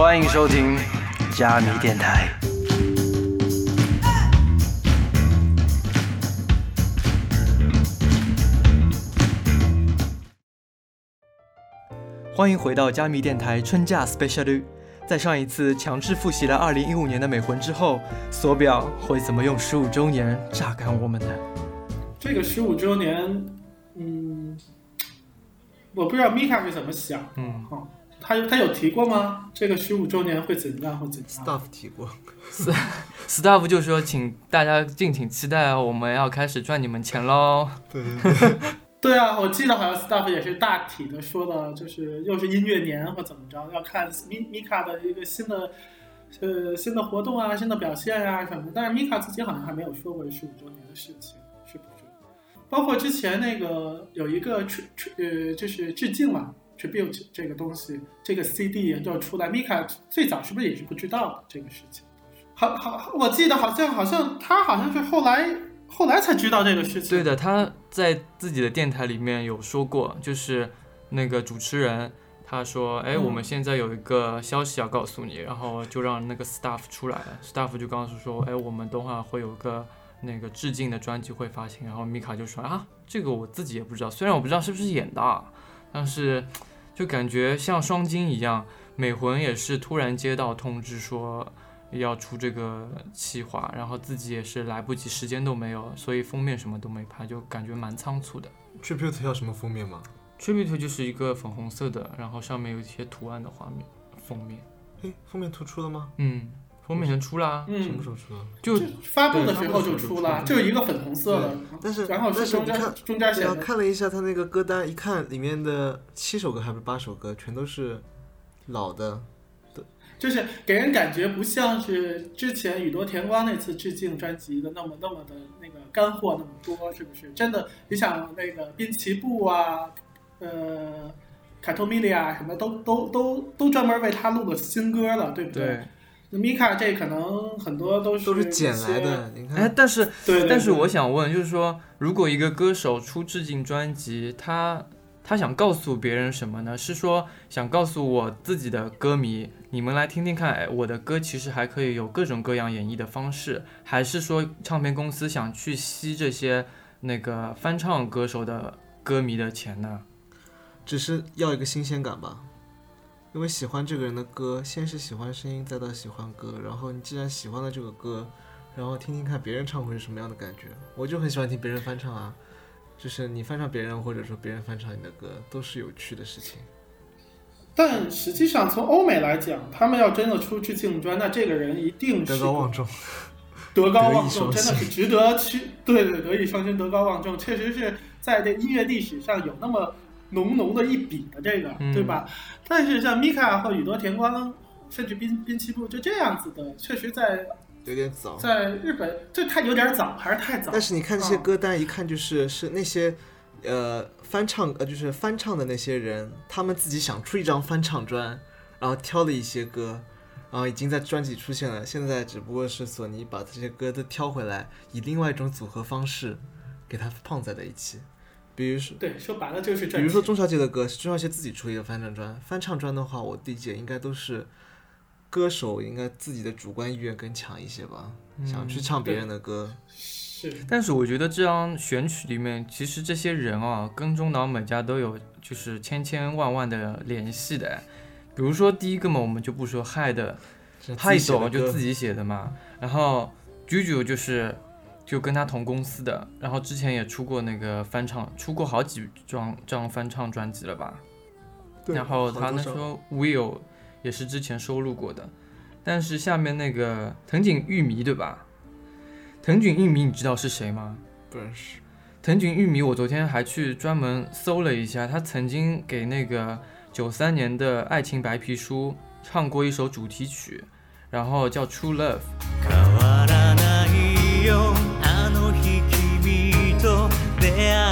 欢迎收听加密电台。欢迎回到加密电台春假 special。在上一次强制复习了2015年的美魂之后，索表会怎么用十五周年榨干我们呢？这个十五周年，嗯，我不知道米卡是怎么想。嗯，好，他他有提过吗？这个十五周年会怎样？或怎样？staff 提过，staff 就说，请大家敬请期待，我们要开始赚你们钱喽。对对对，对啊，我记得好像 staff 也是大体的说的，就是又是音乐年或怎么着，要看米米卡的一个新的呃新的活动啊、新的表现啊什么的。但是米卡自己好像还没有说过这十五周年的事情，是不是？包括之前那个有一个 tr tr 呃，就是致敬嘛，tribute 这个东西，这个 CD 要出来，米卡最早是不是也是不知道的这个事情？好好，我记得好像好像他好像是后来后来才知道这个事情。对的，他在自己的电台里面有说过，就是那个主持人他说，哎，嗯我们现在有一个消息要告诉你，然后就让那个 staff 出来了，staff 就告诉说，哎，我们等会儿会有个那个致敬的专辑会发行，然后米卡就说啊，这个我自己也不知道，虽然我不知道是不是演的啊，但是就感觉像双金一样，美魂也是突然接到通知说。要出这个企划，然后自己也是来不及，时间都没有，所以封面什么都没拍，就感觉蛮仓促的。tribute 要什么封面吗？Tribute 就是一个粉红色的，然后上面有一些图案的画面封面。哎，封面突出了吗？嗯，封面已经出啦，嗯，什么时候出的？就发布的时候就出了，就是一个粉红色的，但是然后但是中间中间写的，看了一下他那个歌单，一看里面的七首歌还是八首歌，全都是老的。就是给人感觉不像是之前宇多田光那次致敬专辑的那么那么的那个干货那么多，是不是？真的，你想那个滨崎步啊，呃，卡托米利亚什么都都都都专门为他录了新歌了，对不对，那米卡这可能很多都是都是捡来，的，你看哎，看，但是对对但是我想问，就是说，如果一个歌手出致敬专辑，他他想告诉别人什么呢？是说想告诉我自己的歌迷，你们来听听看，哎，我的歌其实还可以有各种各样演绎的方式，还是说唱片公司想去吸这些那个翻唱歌手的歌迷的钱呢？只是要一个新鲜感吧。因为喜欢这个人的歌，先是喜欢声音，再到喜欢歌，然后你既然喜欢了这个歌，然后听听看别人唱会是什么样的感觉。我就很喜欢听别人翻唱啊，就是你翻唱别人，或者说别人翻唱你的歌，都是有趣的事情。但实际上从欧美来讲，他们要真的出去敬专，那这个人一定是德高望重，德高望重，真的是值得去。对对，德艺双馨，德高望重，确实是在这音乐历史上有那么浓浓的一笔的这个，嗯对吧？但是像米卡或宇多田光，甚至滨滨崎步，就这样子的，确实在有点早。在日本这太有点早，还是太早。但是你看这些嗯歌单，一看就是是那些，呃，翻唱呃就是翻唱的那些人，他们自己想出一张翻唱专，然后挑了一些歌，然后已经在专辑出现了。现在只不过是索尼把这些歌都挑回来，以另外一种组合方式给它放在了一起。比如说，对，说白了就是这。比如说钟小姐的歌是钟小姐自己出一个翻唱专，翻唱专的话，我理解应该都是歌手应该自己的主观意愿更强一些吧，想去唱别人的歌。是但是我觉得这张选曲里面，其实这些人啊，跟中岛美嘉都有就是千千万万的联系的。比如说第一个嘛，我们就不说嗨的，是自嗨己写的就自己写的嘛。然后 JoJo 就是就跟他同公司的，然后之前也出过那个翻唱，出过好几张张翻唱专辑了吧。对然后他好多张那时候 Will 也是之前收录过的，但是下面那个藤井玉弥对吧？藤井玉弥你知道是谁吗？不认识。藤井玉弥，我昨天还去专门搜了一下，他曾经给那个九三年的《爱情白皮书》唱过一首主题曲，然后叫《True Love》。sea.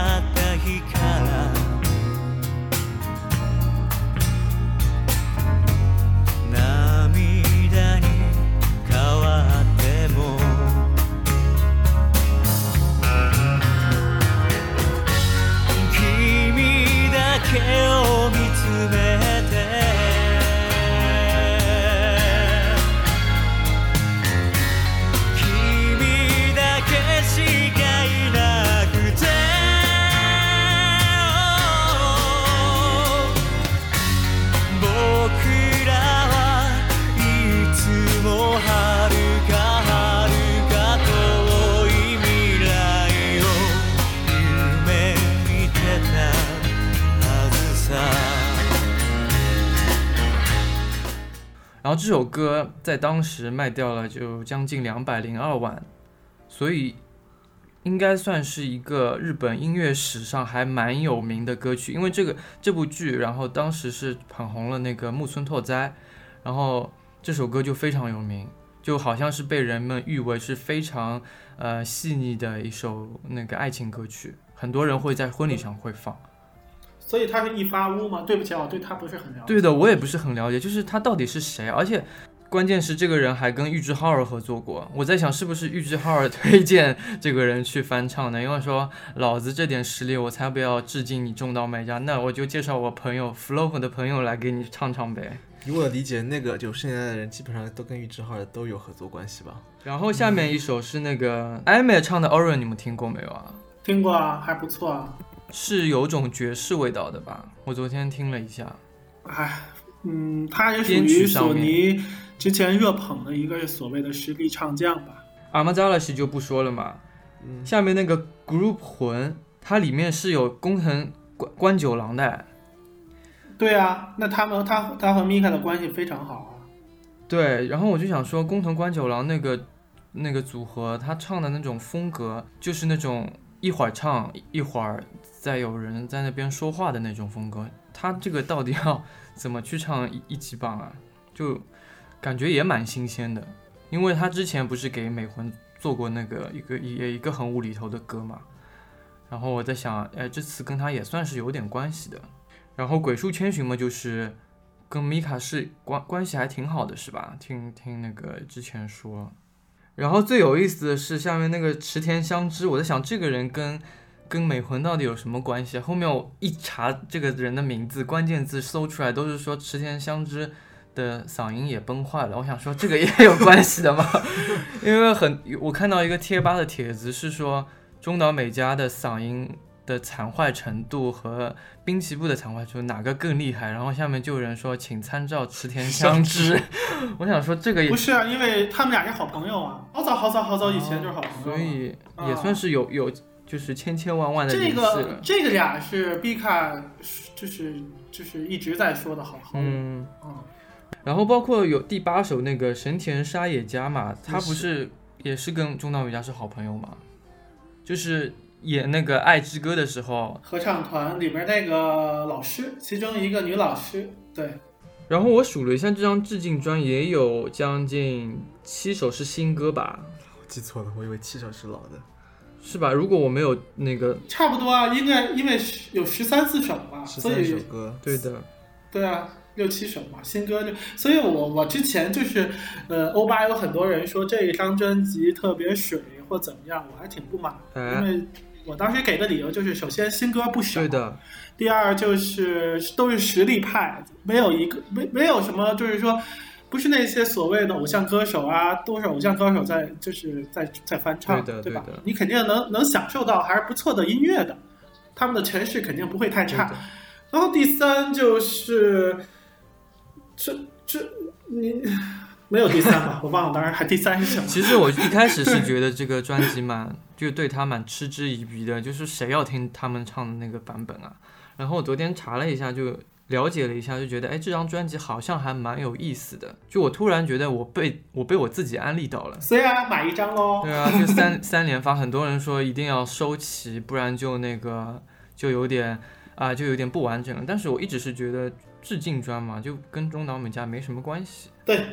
这首歌在当时卖掉了就将近两百零二万，所以应该算是一个日本音乐史上还蛮有名的歌曲。因为这个这部剧，然后当时是捧红了那个木村拓哉，然后这首歌就非常有名，就好像是被人们誉为是非常呃细腻的一首那个爱情歌曲，很多人会在婚礼上会放。所以他是一发屋吗？对不起，我对他不是很了解。对的，我也不是很了解，就是他到底是谁，而且关键是这个人还跟玉置浩二合作过。我在想，是不是玉置浩二 推荐这个人去翻唱的？因为说老子这点实力，我才不要致敬你中岛美嘉，那我就介绍我朋友 Flow 的朋友来给你唱唱呗。以我的理解，那个九十年代的人基本上都跟玉置浩二都有合作关系吧？然后下面一首是那个艾美唱的《Orange》，你们听过没有啊？听过啊，还不错啊。是有种爵士味道的吧？我昨天听了一下，哎，嗯，他也属于索尼之前热捧的一个所谓的实力唱将吧。阿玛扎拉西就不说了嘛。嗯，下面那个 Group 魂，它里面是有工藤关关九郎的。对啊，那他们他他和米卡的关系非常好啊。对，然后我就想说，工藤官九郎那个那个组合，他唱的那种风格，就是那种一会儿唱一会儿再有人在那边说话的那种风格。他这个到底要怎么去唱一一级棒啊？就感觉也蛮新鲜的，因为他之前不是给美魂做过那个一个也一个很无厘头的歌嘛。然后我在想，哎，这次跟他也算是有点关系的。然后鬼畜千寻嘛，就是跟米卡是关关系还挺好的，是吧？听听那个之前说。然后最有意思的是下面那个池田香织，我在想这个人跟跟美魂到底有什么关系？后面我一查这个人的名字，关键字搜出来都是说池田香织的嗓音也崩坏了。我想说这个也有关系的吗？因为很我看到一个贴吧的帖子是说中岛美嘉的嗓音的残坏程度和滨崎步的残坏程度哪个更厉害？然后下面就有人说请参照池田 香织。我想说这个也不是啊，因为他们俩是好朋友啊，好早好早好早以前就是好朋友了。所以啊也算是有有就是千千万万的这个。这个俩是 B 卡，就是就是一直在说的好好友。嗯，嗯，然后包括有第八首那个神田沙也加嘛，他不是是也是跟中岛美嘉是好朋友嘛？就是演那个《爱之歌》的时候，合唱团里面那个老师，其中一个女老师，对，然后我数了一下，这张致敬专也有将近七首是新歌吧？我记错了，我以为七首是老的。是吧？如果我没有那个差不多啊，应该因为是有十三四首吧，十三所以首歌，对的，对啊，六七首嘛，新歌就，所以我我之前就是，呃，欧巴有很多人说这一张专辑特别水或怎么样，我还挺不满的，因哎，为我当时给的理由就是，首先新歌不少，对的，第二就是都是实力派，没有一个没没有什么就是说。不是那些所谓的偶像歌手啊，都是偶像歌手在就是在在翻唱，吧对的对的？你肯定能能享受到还是不错的音乐的，他们的诠释肯定不会太差。然后第三就是，这这你没有第三吧？我忘了，当然还第三是什么？其实我一开始是觉得这个专辑蛮，就对他蛮嗤之以鼻的，就是谁要听他们唱的那个版本啊？然后我昨天查了一下，就了解了一下，就觉得哎，这张专辑好像还蛮有意思的。就我突然觉得我被我被我自己安利到了。虽然买一张喽，对啊，就三 三连发，很多人说一定要收齐，不然就那个就有点啊、就有点不完整了。但是我一直是觉得致敬专嘛，就跟中岛美嘉没什么关系。对，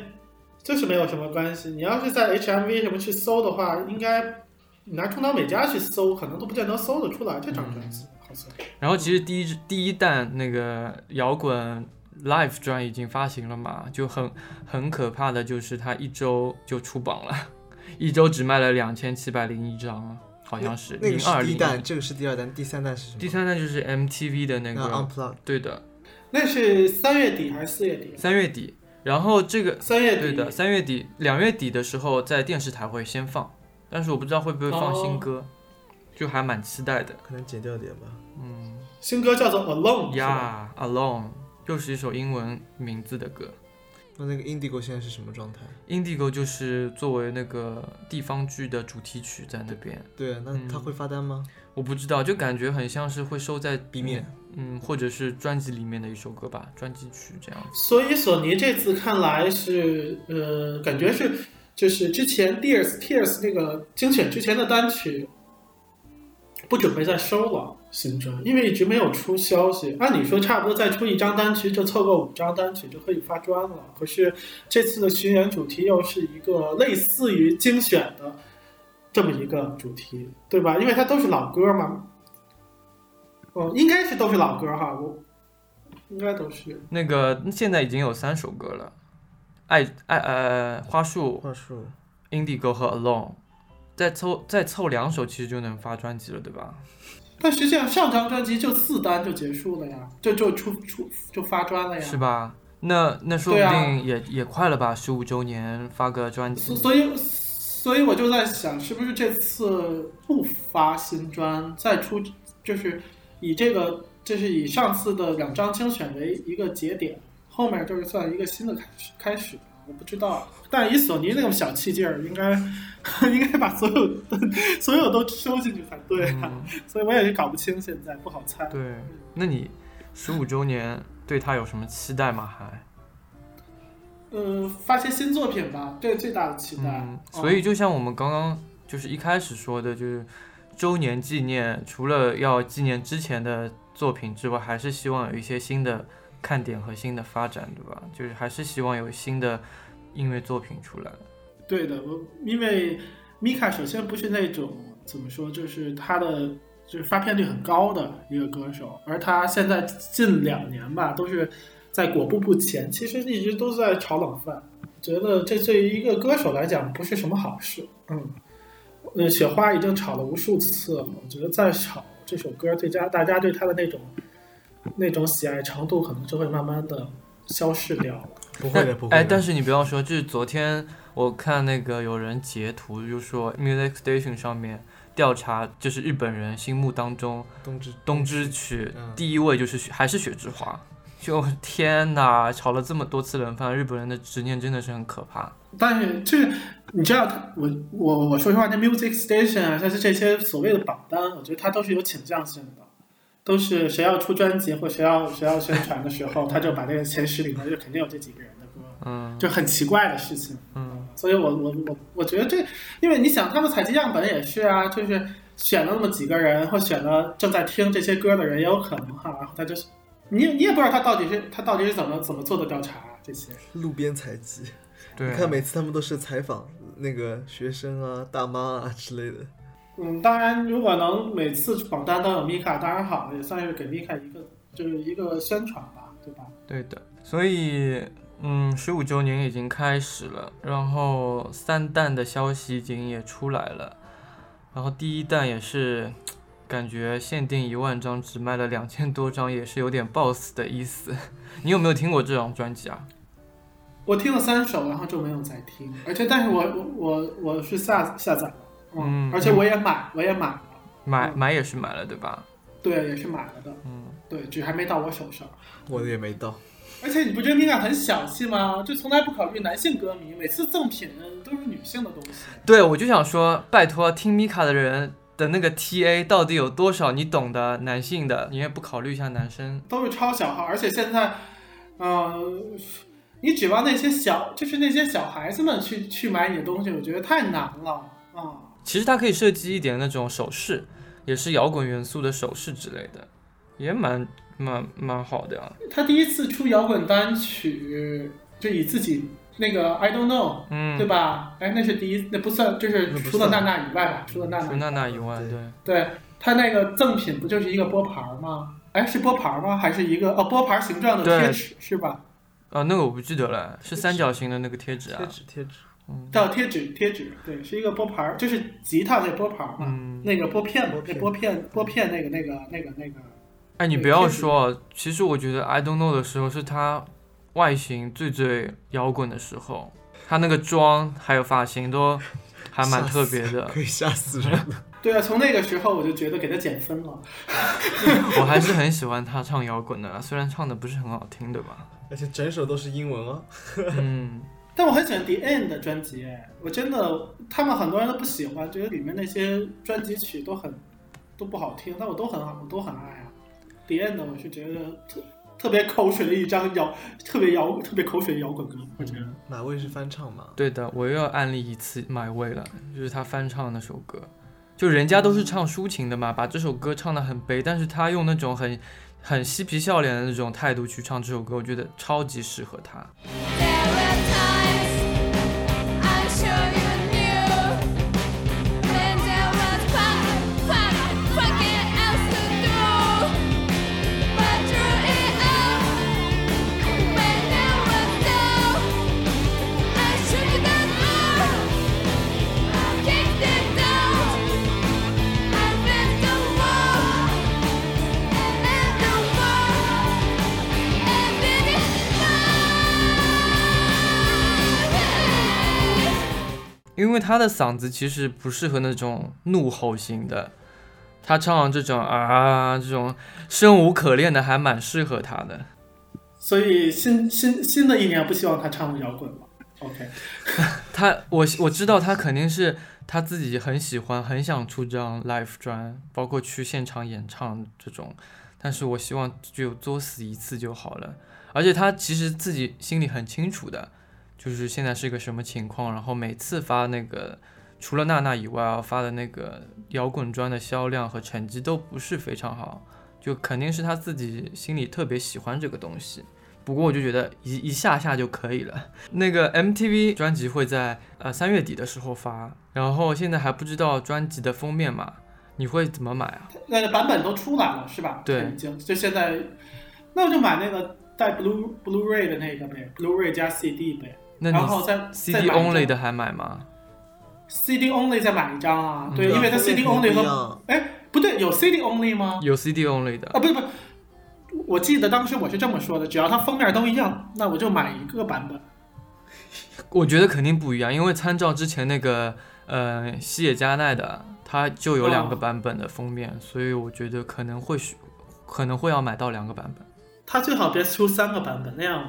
就是没有什么关系。你要是在 HMV 什么去搜的话，应该你拿中岛美嘉去搜，可能都不见得搜得出来这张专辑，好像。然后其实第一第一弹那个摇滚 Live 专已经发行了嘛，就很很可怕的就是它一周就出榜了，一周只卖了两千七百零一张，好像是那个第一弹，这个是第二弹，第三弹是什么？第三弹就是 MTV 的那那个对的，那是三月底还是四月底？三月底。然后这个三月底。对的，三月底、两月底的时候在电视台会先放，但是我不知道会不会放新歌，就还蛮期待的。可能剪掉点吧。嗯新歌叫做 Alone，呀，Alone 又是一首英文名字的歌。那那个 Indigo 现在是什么状态？Indigo 就是作为那个地方剧的主题曲在那边，对啊，那嗯他会发单吗？我不知道，就感觉很像是会收在 B 面，嗯，嗯或者是专辑里面的一首歌吧，专辑曲这样。所以索尼这次看来是呃，感觉是就是之前 Tears Tears 那个精选之前的单曲不准备再收了新专，因为一直没有出消息。按理说差不多再出一张单曲就凑够五张单曲就可以发专了。可是这次的巡演主题又是一个类似于精选的这么一个主题，对吧？因为它都是老歌嘛。哦，应该是都是老歌哈，我应该都是。那个现在已经有三首歌了，爱爱呃花束、花束 Indigo 和 Alone，再凑再凑两首其实就能发专辑了，对吧？但实际上上张专辑就四单就结束了呀，就就出出就发专了呀。是吧？那那说不定也、也快了吧，十五周年发个专辑。所所以所以我就在想，是不是这次不发新专，再出就是以这个就是以上次的两张精选为一个节点，后面就是算一个新的开始开始。我不知道，但以索尼那种小气劲儿，应该 应该把所有的所有都收进去才对啊。嗯，所以我也是搞不清，现在不好猜。对。那你十五周年对他有什么期待吗？还？呃，发些新作品吧，这是最大的期待。所以就像我们刚刚就是一开始说的，就是周年纪念，除了要纪念之前的作品之外，还是希望有一些新的看点和新的发展，对吧？就是还是希望有新的音乐作品出来。对的，我因为米卡首先不是那种怎么说，就是他的就是发片率很高的一个歌手，而他现在近两年吧都是在裹步不前，其实一直都在炒冷饭，觉得这对于一个歌手来讲不是什么好事。嗯，呃，雪花已经炒了无数次了，我觉得再炒这首歌，对家大家对他的那种那种喜爱程度，可能就会慢慢的消失掉了。不会的，不会的。哎，但是你不要说，就是昨天我看那个有人截图，就说 Music Station 上面调查，就是日本人心目当中冬之冬之曲嗯第一位就是雪还是雪之华。就天哪，炒了这么多次冷饭，日本人的执念真的是很可怕。但是就是你知道，我我我说实话，那 Music Station 啊，像是这些所谓的榜单，我觉得它都是有倾向性的，都是谁要出专辑或谁要谁要宣传的时候，他就把这个前十里面就肯定有这几个人的歌，嗯就很奇怪的事情。嗯，所以我我我我觉得这，因为你想他们采集样本也是啊，就是选了那么几个人，或选了正在听这些歌的人也有可能哈，他就是你你也不知道他到底是他到底是怎么怎么做的调查、这些。路边采集，对啊，你看每次他们都是采访那个学生啊、大妈啊之类的。嗯，当然，如果能每次榜单都有米卡，当然好，也算是给米卡一个就是一个宣传吧，对吧？对的，所以嗯，十五周年已经开始了，然后三弹的消息已经也出来了，然后第一弹也是感觉限定一万张，只卖了两千多张，也是有点 boss 的意思。你有没有听过这张专辑啊？我听了三首，然后就没有再听，而且但是我我我我是下下载了，嗯而且我也买，我也买了，嗯买买也是买了，对吧？对，也是买了的，嗯，对，只还没到我手上。我的也没到，而且你不觉得米卡很小气吗？就从来不考虑男性歌迷，每次赠品都是女性的东西。对，我就想说，拜托，听米卡的人的那个 TA 到底有多少？你懂的，男性的，你也不考虑一下男生。都是超小号，而且现在，呃，你指望那些小，就是那些小孩子们去去买你的东西，我觉得太难了啊、其实它可以设计一点那种首饰，也是摇滚元素的首饰之类的，也蛮蛮蛮好的呀、他第一次出摇滚单曲，就以自己那个 I don't know，、嗯，对吧？哎，那是第一，那不算，就是除了娜娜以外吧，除了娜娜，除娜娜以外，对对，对他那个赠品不就是一个拨盘吗？哎，是拨盘吗？还是一个哦拨盘形状的贴纸是吧？啊，那个我不记得了，是三角形的那个贴纸啊贴，纸贴纸，嗯叫贴纸，贴纸，对，是一个拨盘，就是吉他那拨盘嘛，嗯，那个拨片嘛拨，片那拨片拨片那个那个那个那个，哎，你不要说，其实我觉得 I don't know 的时候是他外形最最摇滚的时候，他那个妆还有发型都还蛮特别的，可以吓死人的。对啊，从那个时候我就觉得给他减分了。我还是很喜欢他唱摇滚的，虽然唱的不是很好听，对吧？而且整首都是英文哦。嗯，但我很喜欢 The End 的专辑，哎，我真的，他们很多人都不喜欢，觉得里面那些专辑曲都很都不好听，但我都很好，我都很爱啊。The End 我是觉得特特别口水的一张摇，特别摇，特别口水的摇滚歌，我觉得。马位是翻唱嘛？对的，我又要安利一次买味了，就是他翻唱那首歌，就人家都是唱抒情的嘛，把这首歌唱得很悲，但是他用那种很很嬉皮笑脸的那种态度去唱这首歌，我觉得超级适合他。为他的嗓子其实不适合那种怒吼型的，他唱这种啊这种生无可恋的还蛮适合他的。所以新新新的一年不希望他唱摇滚吗。OK，他我我知道他肯定是他自己很喜欢，很想出这张 live 专，包括去现场演唱这种。但是我希望就作死一次就好了。而且他其实自己心里很清楚的，就是现在是一个什么情况。然后每次发那个除了娜娜以外啊，发的那个摇滚专的销量和成绩都不是非常好，就肯定是他自己心里特别喜欢这个东西。不过我就觉得一一下下就可以了。那个 MTV 专辑会在呃三月底的时候发，然后现在还不知道专辑的封面嘛，你会怎么买啊？那个版本都出来了是吧？对已经就现在，那我就买那个带 Blue Blu-ray 的那个呗，Blu-ray 加 CD 呗，那然后你再 CD 再买 only 的还买吗？CD only 再买一张啊？嗯对，因为它 CD only 和哎不对，有 CD only 吗？有 CD only 的，啊，不是不是，我记得当时我是这么说的，只要它封面都一样，那我就买一个版本。我觉得肯定不一样，因为参照之前那个呃西野加奈的，它就有两个哦版本的封面，所以我觉得可能会需可能会要买到两个版本。它最好别出三个版本，那样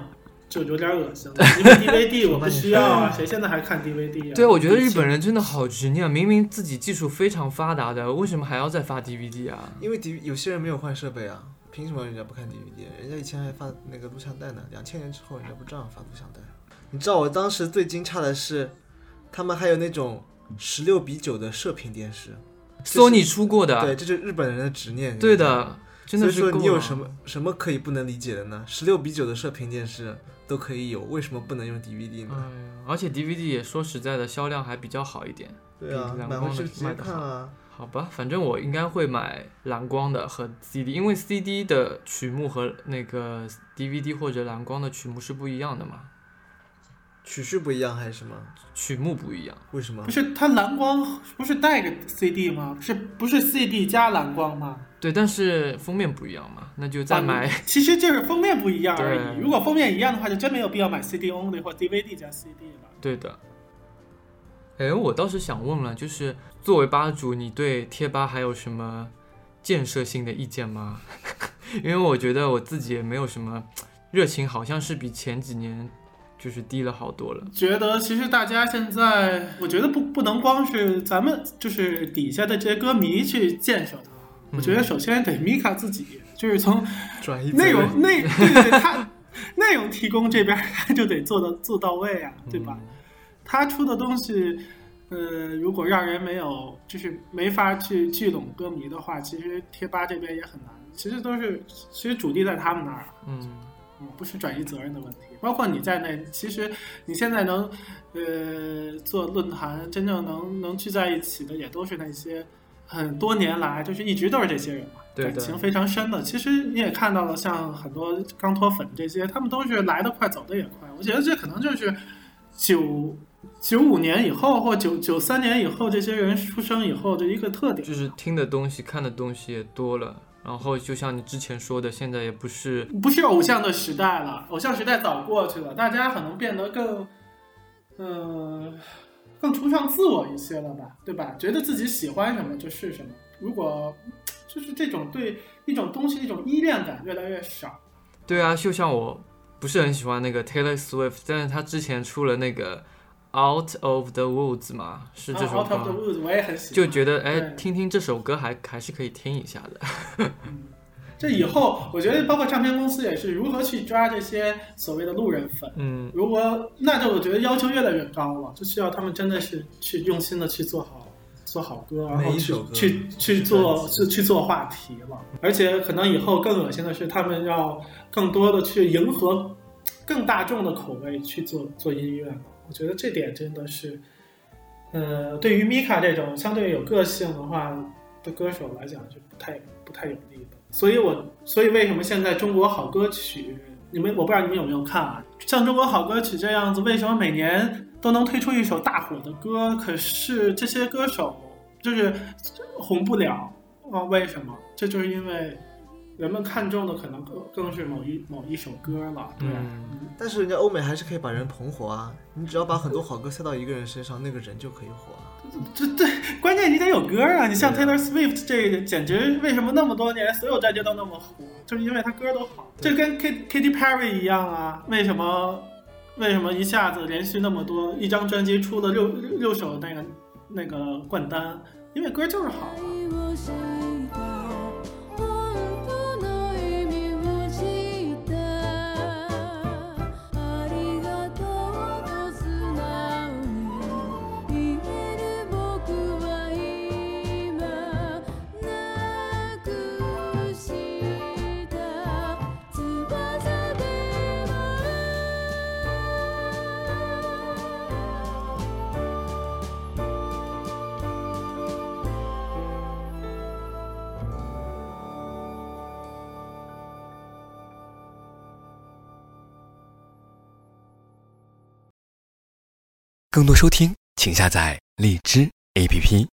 就有点恶心了。因为 DVD 我不需要啊，谁现在还看 DVD 啊？对，我觉得日本人真的好执念，明明自己技术非常发达的，为什么还要再发 DVD 啊？因为 D 有些人没有换设备啊，凭什么人家不看 DVD？人家以前还发那个录像带呢，两千年之后人家不照样发录像带？你知道我当时最惊诧的是，他们还有那种十六比九的射频电视，索尼出过的，对，这就是日本人的执念。对的，真的是所以说够了你有什么什么可以不能理解的呢？十六比九的射频电视都可以有，为什么不能用 DVD 呢？嗯，而且 DVD 也说实在的，销量还比较好一点。对啊比，蓝买光的回去直接卖的好看啊。好吧，反正我应该会买蓝光的和 CD，因为 CD 的曲目和那个 DVD 或者蓝光的曲目是不一样的嘛，曲序不一样还是什么？曲目不一样。为什么不？是它蓝光不是带个 CD 吗？是不是 CD 加蓝光吗？对，但是封面不一样嘛，那就再买。啊其实就是封面不一样而已。如果封面一样的话，就真没有必要买 CD only 或 DVD 加 CD 了。对的。哎，我倒是想问了，就是作为吧主，你对贴吧还有什么建设性的意见吗？因为我觉得我自己也没有什么热情，好像是比前几年就是低了好多了。觉得其实大家现在，我觉得不不能光是咱们就是底下的这些歌迷去建设它，我觉得首先得米卡自己，就是从转移内容内对对对，他内容提供这边他就得做到做到位啊，对吧？他出的东西，呃，如果让人没有就是没法去聚拢歌迷的话，其实贴吧这边也很难。其实都是其实主力在他们那儿。嗯，嗯，不是转移责任的问题，包括你在内，其实你现在能，呃，做论坛真正能能聚在一起的，也都是那些很多年来就是一直都是这些人嘛，感情非常深的。其实你也看到了，像很多刚脱粉这些，他们都是来得快，走得也快。我觉得这可能就是九九五年以后或九九三年以后这些人出生以后的一个特点。就是听的东西、看的东西也多了，然后就像你之前说的，现在也不是不是偶像的时代了，偶像时代早过去了，大家可能变得更，呃，更崇尚自我一些了吧，对吧？觉得自己喜欢什么就是什么。如果就是这种对一种东西一种依恋感越来越少，对啊，就像我不是很喜欢那个 Taylor Swift，但是他之前出了那个 Out of the Woods 嘛，是这首啊 Out of the，Woods 我也很喜欢，就觉得哎，听听这首歌还还是可以听一下的。这以后我觉得包括唱片公司也是如何去抓这些所谓的路人粉。嗯，如果那就我觉得要求越来越高了，就需要他们真的是去用心的去做好做好歌，然后去去去做去去做话题了。而且可能以后更恶心的是，他们要更多的去迎合更大众的口味去做做音乐了。我觉得这点真的是，呃，对于米卡这种相对有个性的话的歌手来讲就不太不太有利的。所以我所以为什么现在中国好歌曲，你们我不知道你们有没有看啊？像中国好歌曲这样子，为什么每年都能推出一首大火的歌，可是这些歌手就是红不了啊？为什么？这就是因为人们看重的可能更更是某一某一首歌了，对？嗯但是人家欧美还是可以把人捧火啊！你只要把很多好歌塞到一个人身上，那个人就可以火啊。这这，关键你得有歌啊！你像 Taylor Swift 这个，简直为什么那么多年所有专辑都那么火，就是因为他歌都好。这跟 K Katy Perry 一样啊，为什么为什么一下子连续那么多一张专辑出了六六六首那个那个冠单？因为歌就是好啊。更多收听，请下载荔枝 APP。